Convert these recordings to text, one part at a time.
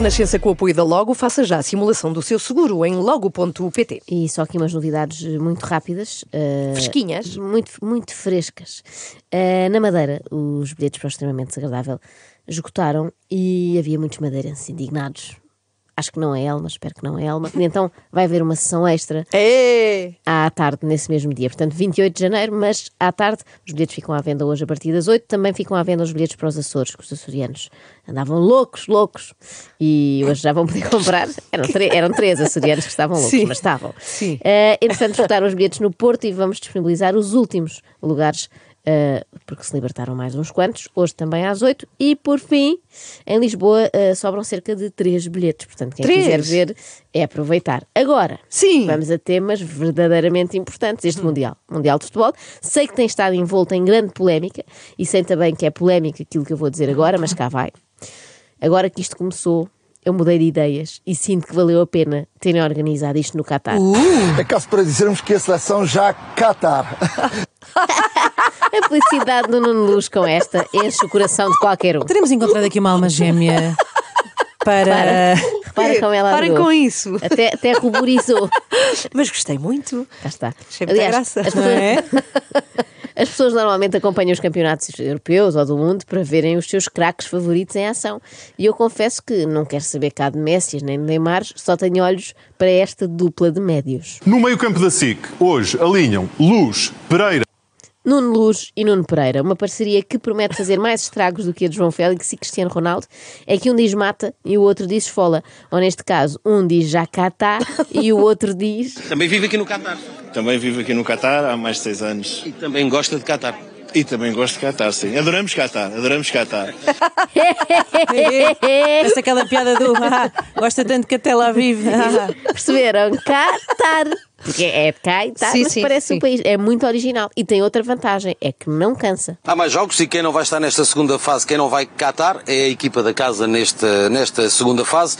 Renascença, com o apoio da Logo, faça já a simulação do seu seguro em logo.pt. E só aqui umas novidades muito rápidas. eh, Fresquinhas. Muito, muito frescas. Eh, na Madeira, os bilhetes para o extremamente desagradável esgotaram e havia muitos madeirenses indignados. Acho que não é Elma, espero que não é Elma. E então vai haver uma sessão extra à tarde, nesse mesmo dia. Portanto, 28 de janeiro, mas à tarde os bilhetes ficam à venda hoje a partir das 8. Também ficam à venda os bilhetes para os Açores, que os açorianos andavam loucos, loucos. E hoje já vão poder comprar. Eram, eram três açorianos que estavam loucos, Sim. mas estavam. Sim. Eh, entretanto, esgotaram os bilhetes no Porto e vamos disponibilizar os últimos lugares. Eh, porque se libertaram mais uns quantos, hoje também às 8 e por fim, em Lisboa eh, sobram cerca de 3 bilhetes, portanto quem Três? quiser ver é aproveitar. Agora, Sim. vamos a temas verdadeiramente importantes este Mundial. Mundial de Futebol. Sei que tem estado envolto em grande polémica e sei também que é polémica aquilo que eu vou dizer agora, mas cá vai. Agora que isto começou, eu mudei de ideias e sinto que valeu a pena terem organizado isto no Qatar. É caso para dizermos que a seleção já Qatar. A felicidade do Nuno Luz com esta enche o coração de qualquer um. Teremos encontrado aqui uma alma gêmea para. Para com ela Parem adorou. com isso. Até, até ruborizou. Mas gostei muito. Cá está. Achei muita graça. as Não pessoas, é? as pessoas normalmente acompanham os campeonatos europeus ou do mundo para verem os seus craques favoritos em ação. E eu confesso que não quero saber cá de Messi nem de Neymar, só tenho olhos para esta dupla de médios. No meio-campo da SIC, hoje alinham Luz, Pereira. Nuno Luz e Nuno Pereira, uma parceria que promete fazer mais estragos do que a de João Félix e Cristiano Ronaldo, é que um diz mata e o outro diz esfola. Ou neste caso, um diz está e o outro diz Também vive aqui no Catar. Também vivo aqui no Catar há mais de seis anos. E também gosta de Catar. E também gosto de Catar, sim. Adoramos Catar, adoramos Catar. Essa aquela piada do ah, gosta tanto que até lá vive. Ah, Perceberam? Qatar. Porque é de cá e tá, Sim, mas sim, parece sim. um país. É muito original. E tem outra vantagem, é que não cansa. Há mais jogos e quem não vai estar nesta segunda fase, quem não vai Catar, é a equipa da casa nesta, nesta segunda fase.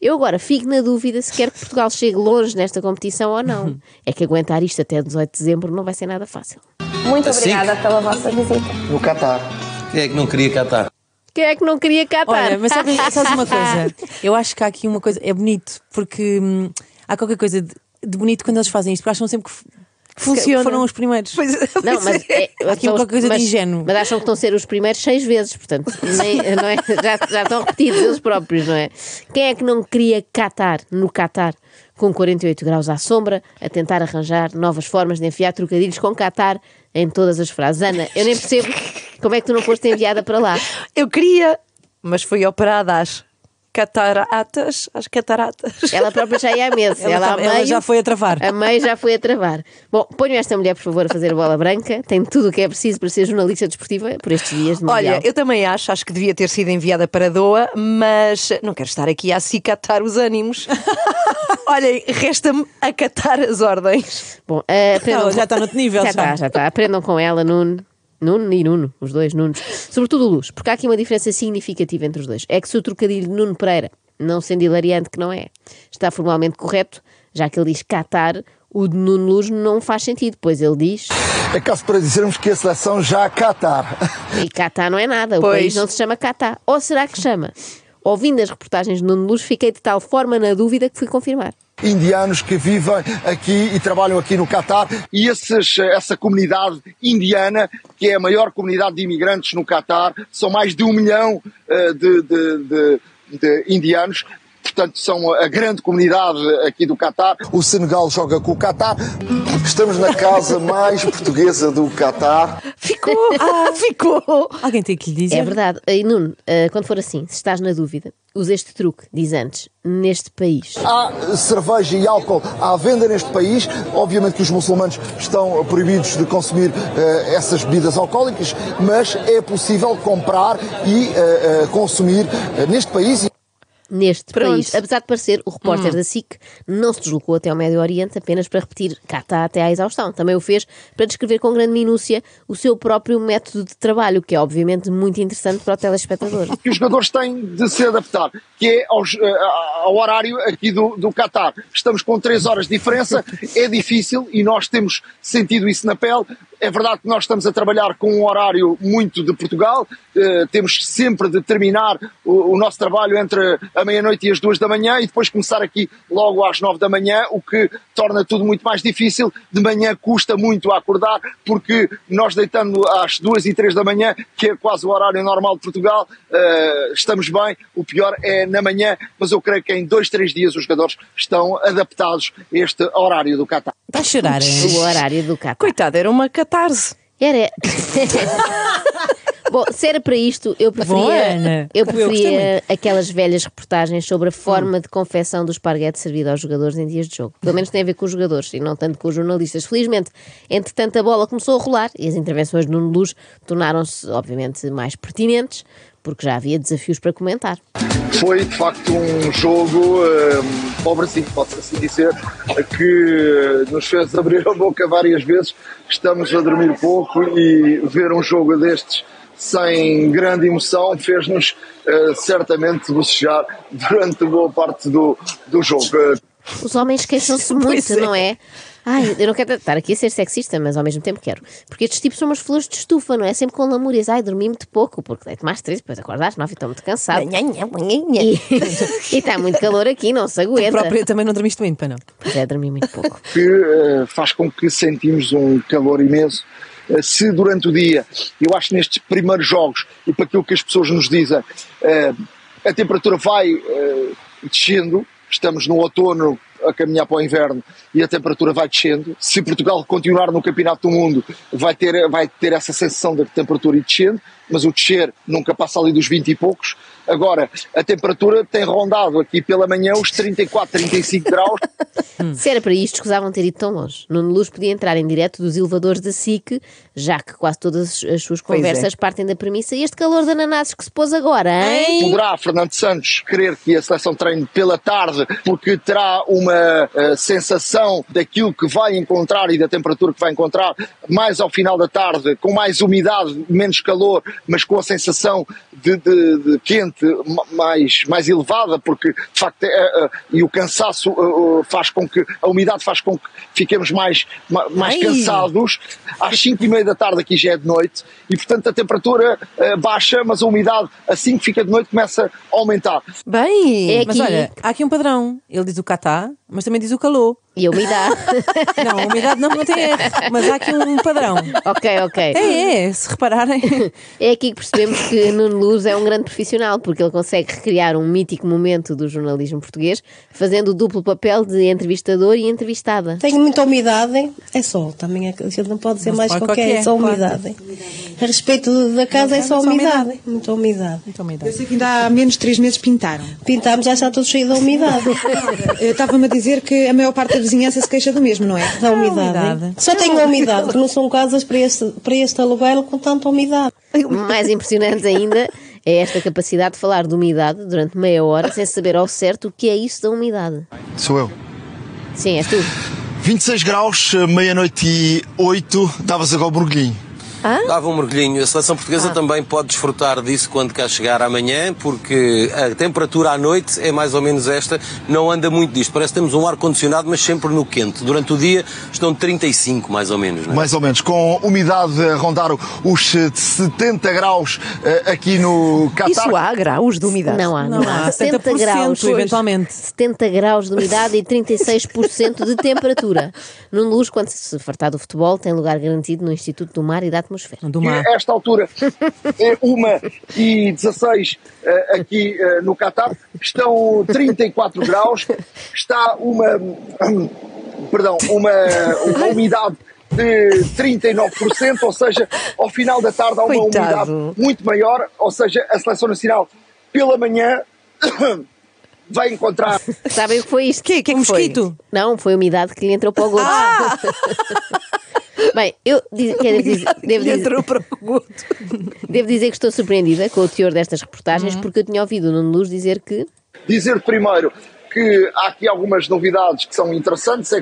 Eu agora fico na dúvida se quer que Portugal chegue longe nesta competição ou não. É que aguentar isto até 18 de dezembro não vai ser nada fácil. Muito Assim? obrigada pela vossa visita. No Qatar. Quem é que não queria Catar? Quem é que não queria Qatar? Olha, mas sabes, sabes uma coisa? Eu acho que há aqui uma coisa. É bonito, porque hum, há qualquer coisa de, de bonito quando eles fazem isto, porque acham sempre que, Funciona. foram os primeiros. Pois, Não, mas é. é, Há aqui qualquer coisa de mas- ingênuo. Mas acham que estão a ser os primeiros seis vezes, portanto, nem- não é? já, já estão repetidos eles próprios, não é? Quem é que não queria Qatar no Qatar, com 48 graus à sombra, a tentar arranjar novas formas de enfiar trocadilhos com Qatar em todas as frases? Ana, eu nem percebo como é que tu não foste enviada para lá. Eu queria, mas fui operada às cataratas. Às cataratas. Ela própria já ia a meses. Ela Ela, tá- a ela meio, já foi a travar. A meio já foi a travar. Bom, ponham esta mulher, por favor, a fazer bola branca. Tem tudo o que é preciso para ser jornalista desportiva por estes dias de Mundial. Olha, eu também acho, acho que devia ter sido enviada para Doa, mas não quero estar aqui a acicatar os ânimos. Olhem, resta-me acatar as ordens. Bom, eh, aprendam Não, já está noutro nível, Já já. está, já está. Aprendam com ela, Nuno. Nuno e Nuno, os dois Nunos. Sobretudo o Luz, porque há aqui uma diferença significativa entre os dois. É que se o trocadilho de Nuno Pereira, não sendo hilariante que não é, está formalmente correto, já que ele diz Qatar, o de Nuno Luz não faz sentido, pois ele diz É caso para dizermos que a seleção já Qatar. e Qatar não é nada, o Pois. país não se chama Qatar. Ou será que chama? Ouvindo as reportagens de Nuno Luz, fiquei de tal forma na dúvida que fui confirmar. Indianos que vivem aqui e trabalham aqui no Qatar. E esses, essa comunidade indiana, que é a maior comunidade de imigrantes no Qatar, são mais de um milhão eh, de, de- de- de indianos. Portanto, são a grande comunidade aqui do Qatar. O Senegal joga com o Qatar. Estamos na casa mais portuguesa do Qatar. Ficou, ah, ficou. Alguém tem que lhe dizer. É verdade. E Nuno, eh, quando for assim, se estás na dúvida, Usa este truque, diz antes, neste país. Há cerveja e álcool à venda neste país. Obviamente que os muçulmanos estão proibidos de consumir eh, essas bebidas alcoólicas, mas é possível comprar e eh, eh, consumir neste país. Neste Pronto. país, apesar de parecer, o repórter da SIC não se deslocou até ao Médio Oriente apenas para repetir Cata até à exaustão. Também o fez para descrever com grande minúcia o seu próprio método de trabalho, que é obviamente muito interessante para o telespectador. que os jogadores têm de se adaptar, que é aos, eh, ao horário aqui do, do Qatar. Estamos com três horas de diferença, é difícil e nós temos sentido isso na pele. É verdade que nós estamos a trabalhar com um horário muito de Portugal, eh, temos sempre de terminar o, o nosso trabalho entre a meia-noite e as duas da manhã e depois começar aqui logo às nove da manhã, o que torna tudo muito mais difícil. De manhã custa muito a acordar, porque nós deitando às duas e três da manhã, que é quase o horário normal de Portugal, eh, estamos bem. O pior é na manhã, mas eu creio que em dois, três dias os jogadores estão adaptados a este horário do Qatar. Está a chorar, hein? O horário do Cata. Coitado, era uma catarse. Era. Bom, se era para isto, eu preferia, Ana. eu Eu preferia aquelas velhas reportagens sobre a forma de confecção do esparguete servido aos jogadores em dias de jogo. Pelo menos tem a ver com os jogadores e não tanto com os jornalistas. Felizmente, entretanto, a bola começou a rolar e as intervenções de Nuno Luz tornaram-se, obviamente, mais pertinentes, porque já havia desafios para comentar. Foi de facto um jogo eh, pobrezinho, pode-se assim dizer, que nos fez abrir a boca várias vezes. Estamos a dormir pouco e ver um jogo destes sem grande emoção fez-nos eh, certamente bocejar durante boa parte do, do jogo. Os homens queixam-se muito, não é? Ai, eu não quero estar aqui a ser sexista, mas ao mesmo tempo quero. Porque estes tipos são umas flores de estufa, não é? Sempre com lamúrias. Ai, dormi muito pouco, porque deito mais três, depois acordo às nove e estou muito cansado. E e está muito calor aqui, não se Tu aguenta. própria também não dormiste muito, para não? Pois é, dormi muito pouco. que eh, faz com que sentimos um calor imenso. Eh, se durante o dia, eu acho nestes primeiros jogos, e para aquilo que as pessoas nos dizem, eh, a temperatura vai eh, descendo, estamos no outono a caminhar para o inverno e a temperatura vai descendo. Se Portugal continuar no Campeonato do Mundo, vai ter, vai ter essa sensação da temperatura ir descendo, mas o descer nunca passa ali dos 20 e poucos. Agora, a temperatura tem rondado aqui pela manhã os 34, 35 graus. Se era para isto, escusavam ter ido tão longe. Nuno Luz podia entrar em direto dos elevadores da SIC, já que quase todas as suas é. conversas partem da premissa. E este calor de ananases que se pôs agora, hein? Poderá Fernando Santos querer que a seleção treine pela tarde porque terá uma eh, sensação daquilo que vai encontrar e da temperatura que vai encontrar mais ao final da tarde, com mais umidade, menos calor, mas com a sensação de, de- de quente ma- mais, mais elevada, porque de facto é, eh, e o cansaço eh, eh, faz com que a umidade faz com que fiquemos mais, ma- mais Ai. cansados. Às 5 e meia da tarde aqui já é de noite e portanto a temperatura eh, baixa, mas a umidade assim que fica de noite começa a aumentar. Bem, É Mas olha, há aqui um padrão. Ele diz o catá, mas também diz o calor. E a umidade. Não, a umidade não, não tem R, mas há aqui um padrão. ok, ok. É, é, se repararem. É aqui que percebemos que Nuno Luz é um grande profissional, porque ele consegue recriar um mítico momento do jornalismo português, fazendo o duplo papel de entrevistador e entrevistada. Tem muita umidade, é sol, também é, que a gente não pode dizer Não mais pode qualquer, qualquer, é só umidade. A respeito da casa é é só umidade, umidade. muita umidade. Então, uma Eu sei que ainda há menos de três meses pintaram. Pintámos, já está tudo cheio de umidade. Estava-me a dizer que a maior parte vizinhança se queixa do mesmo, não é? Da umidade. umidade. Só tem umidade, que não são casas para este, para este aluguel com tanta umidade. Mais impressionante ainda é esta capacidade de falar de umidade durante meia hora sem saber ao certo o que é isso da umidade. Sou eu. Sim, és tu. 26 graus, meia-noite e 8, davas agora o mergulhinho. Dava um mergulhinho. A seleção portuguesa também pode desfrutar disso quando cá chegar amanhã, porque a temperatura à noite é mais ou menos esta. Não anda muito disto. Parece que temos um ar-condicionado, mas sempre no quente. Durante o dia estão 35, mais ou menos. Não é? Mais ou menos, com umidade a rondar os eh, 70 graus eh, aqui no Qatar. isso há graus de umidade. Não há, não, Não há. há, 70 70% graus. eventualmente. 70 graus de umidade e 36% de temperatura. Nuno Luz, quando se fartar do futebol, tem lugar garantido no Instituto do Mar e da Atmosfera. Do E mar. a esta altura é uma e 16 eh, aqui eh, no Qatar, estão 34 graus, está uma, perdão, uma, uma umidade de 39%, ou seja, ao final da tarde há uma Coitado. umidade muito maior, ou seja, a Seleção Nacional pela manhã vai encontrar. Sabem o que foi isto? Que, que é Um mosquito. Não, foi a umidade que lhe entrou para o gosto. Bem, eu diz- quero dizer- devo, dizer, devo dizer que estou surpreendida com o teor destas reportagens, Uhum. porque eu tinha ouvido o Nuno Luz dizer que Dizer primeiro que há aqui algumas novidades que são interessantes. É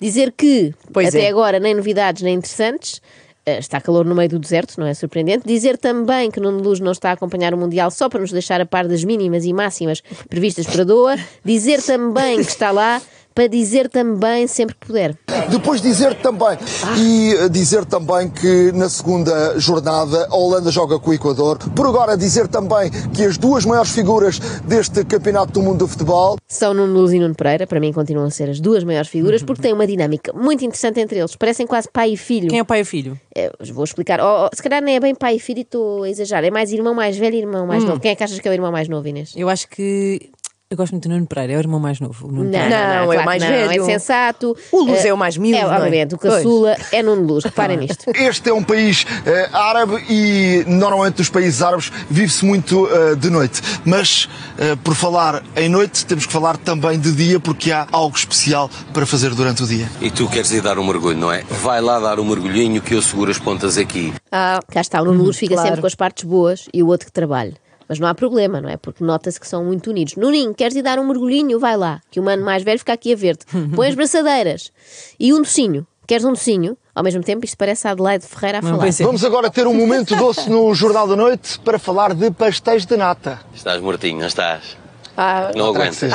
dizer que Pois até é. agora nem novidades nem interessantes. eh, Está calor no meio do deserto, não é surpreendente. Dizer também que Nuno Luz não está a acompanhar o Mundial só para nos deixar a par das mínimas e máximas previstas para Doa. Dizer também que está lá para dizer também sempre que puder. Depois dizer também, e eh, dizer também que na segunda jornada a Holanda joga com o Equador. Por agora dizer também que as duas maiores figuras deste Campeonato do Mundo de Futebol São Nuno Luz e Nuno Pereira, para mim continuam a ser as duas maiores figuras, porque têm uma dinâmica muito interessante entre eles. Parecem quase pai e filho. Quem é o pai e o filho? É, vou explicar. Oh, oh, se calhar nem é bem pai e filho e estou a exagerar. É mais irmão mais velho e irmão mais Hum. novo. Quem é que achas que é o irmão mais novo, Inês? Eu acho que. Eu gosto muito do Nuno Pereira, é o irmão mais novo. o Nuno Não, Pereira. Não, é o claro mais que não, velho. É sensato. O Luz Eh, é o mais miúdo, É, não é? obviamente. O Pois. caçula é Nuno Luz. Reparem nisto. Este é um país eh, árabe e normalmente nos países árabes vive-se muito eh, de noite. Mas eh, por falar em noite, temos que falar também de dia porque há algo especial para fazer durante o dia. E tu queres ir dar um mergulho, não é? Vai lá dar um mergulhinho que eu seguro as pontas aqui. Ah, cá está. O Nuno Luz fica claro. sempre com as partes boas e o outro que trabalha. Mas não há problema, não é? Porque nota-se que são muito unidos. Nuninho, queres ir dar um mergulhinho? Vai lá. Que o mano mais velho fica aqui a ver-te. Põe as braçadeiras. E um docinho. Queres um docinho? Ao mesmo tempo, isto parece a Adelaide Ferreira a Não falar. pensei. Vamos agora ter um momento doce no Jornal da Noite para falar de pastéis de nata. Estás mortinho, não estás? Ah, Não aguentas.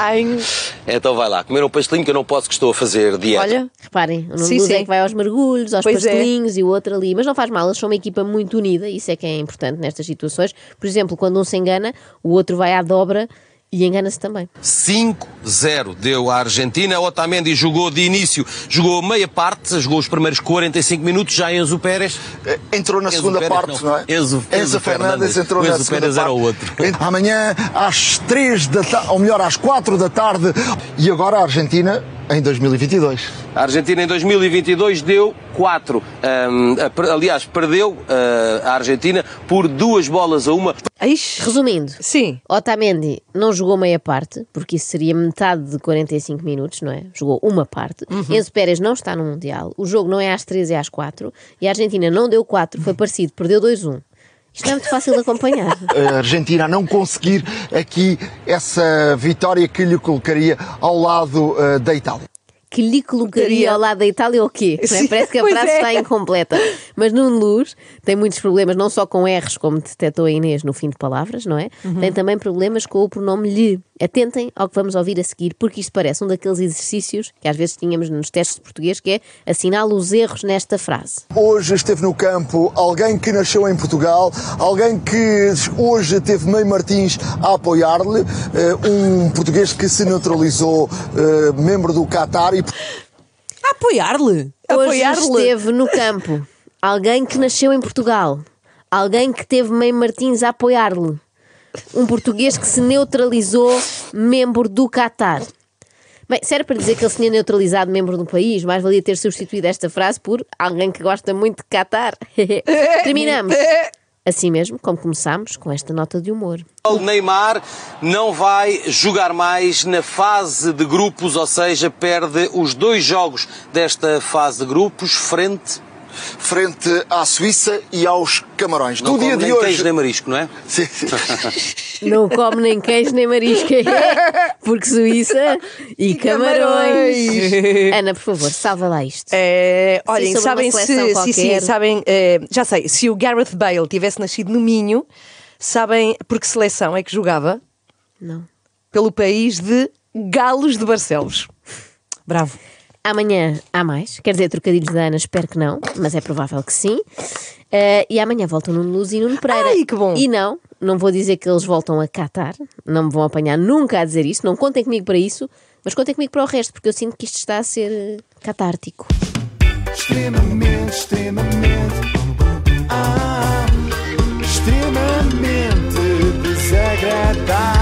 Então vai lá, comer um pastelinho que eu não posso que estou a fazer dieta. olha, Reparem, o Nuno Sim, é que vai aos mergulhos, aos Pois é. pastelinhos e o outro ali. Mas não faz mal, eles são uma equipa muito unida, isso é que é importante nestas situações. Por exemplo, quando um se engana, o outro vai à dobra e engana-se também. 5-0 deu a Argentina. Otamendi jogou de início, jogou meia parte, jogou os primeiros 45 minutos. Já Enzo Pérez Eh, Entrou na Enzo segunda Pérez, parte, não. não, é? Enzo- Enzo Fernandes Fernandes. entrou O na Enzo segunda Pérez era parte. o outro. Amanhã às 3 da tarde, ou melhor, às 4 da tarde. E agora a Argentina em 2022. A Argentina em 2022 deu 4. aliás, perdeu ah, a Argentina por duas bolas a uma. Ixi. Resumindo, Sim. Otamendi não jogou meia parte, porque isso seria metade de 45 minutos, não é? Jogou uma parte. Uhum. Enzo Pérez não está no Mundial. O jogo não é às 3, é às 4. E a Argentina não deu 4, foi parecido, perdeu 2-1. Isto não é muito fácil de acompanhar. A Argentina a não conseguir aqui essa vitória que lhe colocaria ao lado eh, da Itália. Que lhe colocaria ao lado da Itália o quê? É? Parece que a frase é. está incompleta. Mas Nuno Luz tem muitos problemas, não só com R's, como detectou a Inês no fim de palavras, não é? Uhum. Tem também problemas com o pronome lhe. Atentem ao que vamos ouvir a seguir, porque isto parece um daqueles exercícios que às vezes tínhamos nos testes de português, que é assinala os erros nesta frase. Hoje esteve no campo alguém que nasceu em Portugal, alguém que hoje teve Meio Martins a apoiar-lhe, eh, um português que se neutralizou, eh, membro do Qatar e A apoiar-lhe. Hoje Apoiar-lhe. esteve no campo alguém que nasceu em Portugal, alguém que teve Meio Martins a apoiar-lhe, um português que se neutralizou membro do Qatar. Bem, se era para dizer que ele se tinha neutralizado membro do país, mais valia ter substituído esta frase por alguém que gosta muito de Qatar. Terminamos. Assim mesmo, como começámos, com esta nota de humor. O Neymar não vai jogar mais na fase de grupos, ou seja, perde os dois jogos desta fase de grupos frente. Frente à Suíça e aos Camarões. Não dia come de nem hoje. queijo nem marisco, não é? Sim. Não come nem queijo nem marisco, porque Suíça e, camarões. Ana, por favor, salva lá isto. É, olhem, sabem se. seleção Sim, sim, qualquer. sabem. eh, já sei, se o Gareth Bale tivesse nascido no Minho, sabem por que seleção é que jogava? Não. Pelo país de Galos de Barcelos. Bravo. Amanhã há mais, quer dizer, trocadilhos da Ana, espero que não, mas é provável que sim. Uh, e amanhã voltam Nuno Luz e Nuno Pereira. Ai, que bom! E não, não vou dizer que eles voltam a Catar, não me vão apanhar nunca a dizer isso, não contem comigo para isso, mas contem comigo para o resto, porque eu sinto que isto está a ser eh, catártico. Extremamente, extremamente. Ah, extremamente desagradável.